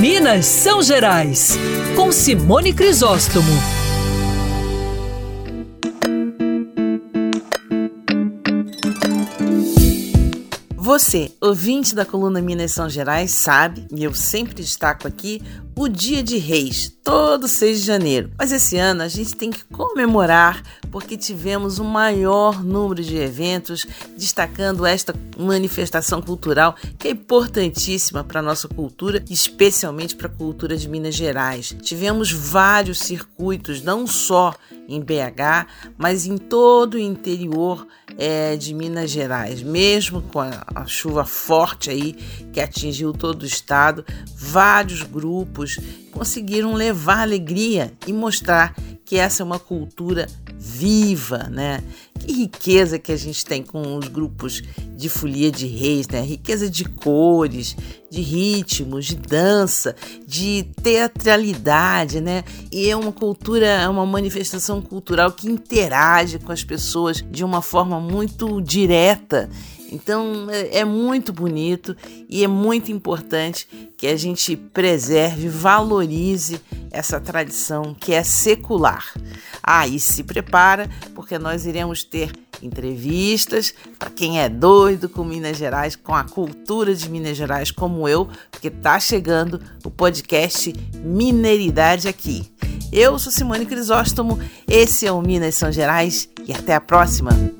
Minas São Gerais, com Simone Crisóstomo. Você, ouvinte da coluna Minas São Gerais, sabe, e eu sempre destaco aqui, o Dia de Reis, todo 6 de janeiro. Mas esse ano a gente tem que comemorar porque tivemos o maior número de eventos destacando esta manifestação cultural que é importantíssima para a nossa cultura, especialmente para a cultura de Minas Gerais. Tivemos vários circuitos, não só em BH, mas em todo o interior é, de Minas Gerais, mesmo com a, a chuva forte aí que atingiu todo o estado, vários grupos conseguiram levar alegria e mostrar que essa é uma cultura viva, né? Que riqueza que a gente tem com os grupos de folia de reis, né? Riqueza de cores, de ritmos, de dança, de teatralidade, né? E é uma cultura, é uma manifestação cultural que interage com as pessoas de uma forma muito direta então é, é muito bonito e é muito importante que a gente preserve, valorize essa tradição que é secular. Ah, e se prepara, porque nós iremos ter entrevistas para quem é doido com Minas Gerais, com a cultura de Minas Gerais, como eu, porque está chegando o podcast Mineiridade aqui. Eu sou Simone Crisóstomo, esse é o Minas São Gerais e até a próxima!